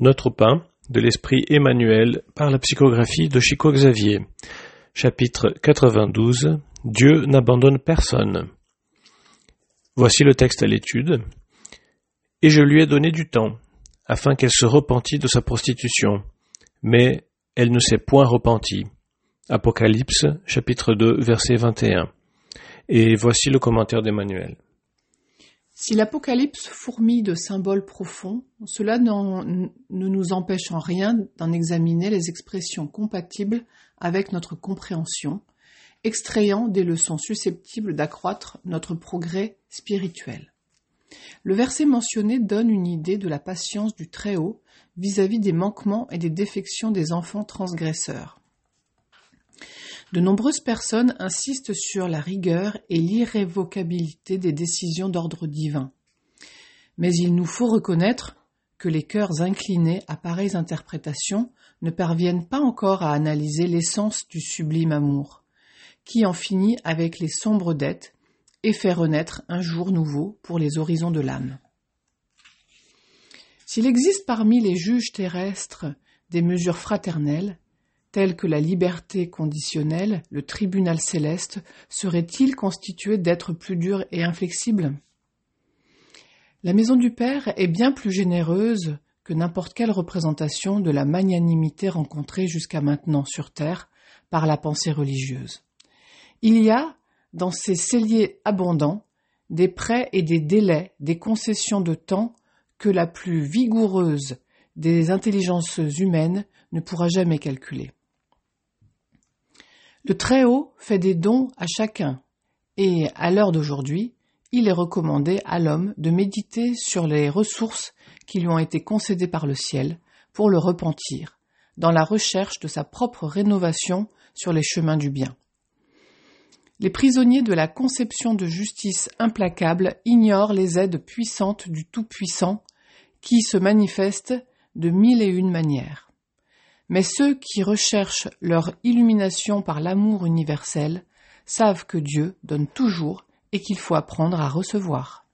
Notre pain de l'esprit Emmanuel par la psychographie de Chico Xavier. Chapitre 92 Dieu n'abandonne personne. Voici le texte à l'étude. Et je lui ai donné du temps, afin qu'elle se repentît de sa prostitution. Mais elle ne s'est point repentie. Apocalypse, chapitre 2, verset 21. Et voici le commentaire d'Emmanuel. Si l'Apocalypse fourmille de symboles profonds, cela ne nous empêche en rien d'en examiner les expressions compatibles avec notre compréhension, extrayant des leçons susceptibles d'accroître notre progrès spirituel. Le verset mentionné donne une idée de la patience du Très-Haut vis-à-vis des manquements et des défections des enfants transgresseurs. De nombreuses personnes insistent sur la rigueur et l'irrévocabilité des décisions d'ordre divin. Mais il nous faut reconnaître que les cœurs inclinés à pareilles interprétations ne parviennent pas encore à analyser l'essence du sublime amour, qui en finit avec les sombres dettes et fait renaître un jour nouveau pour les horizons de l'âme. S'il existe parmi les juges terrestres des mesures fraternelles, tels que la liberté conditionnelle, le tribunal céleste serait-il constitué d'êtres plus durs et inflexibles? La maison du Père est bien plus généreuse que n'importe quelle représentation de la magnanimité rencontrée jusqu'à maintenant sur terre par la pensée religieuse. Il y a, dans ces celliers abondants, des prêts et des délais, des concessions de temps que la plus vigoureuse des intelligences humaines ne pourra jamais calculer. Le Très-Haut fait des dons à chacun, et à l'heure d'aujourd'hui, il est recommandé à l'homme de méditer sur les ressources qui lui ont été concédées par le ciel pour le repentir, dans la recherche de sa propre rénovation sur les chemins du bien. Les prisonniers de la conception de justice implacable ignorent les aides puissantes du Tout-Puissant qui se manifestent de mille et une manières. Mais ceux qui recherchent leur illumination par l'amour universel savent que Dieu donne toujours et qu'il faut apprendre à recevoir.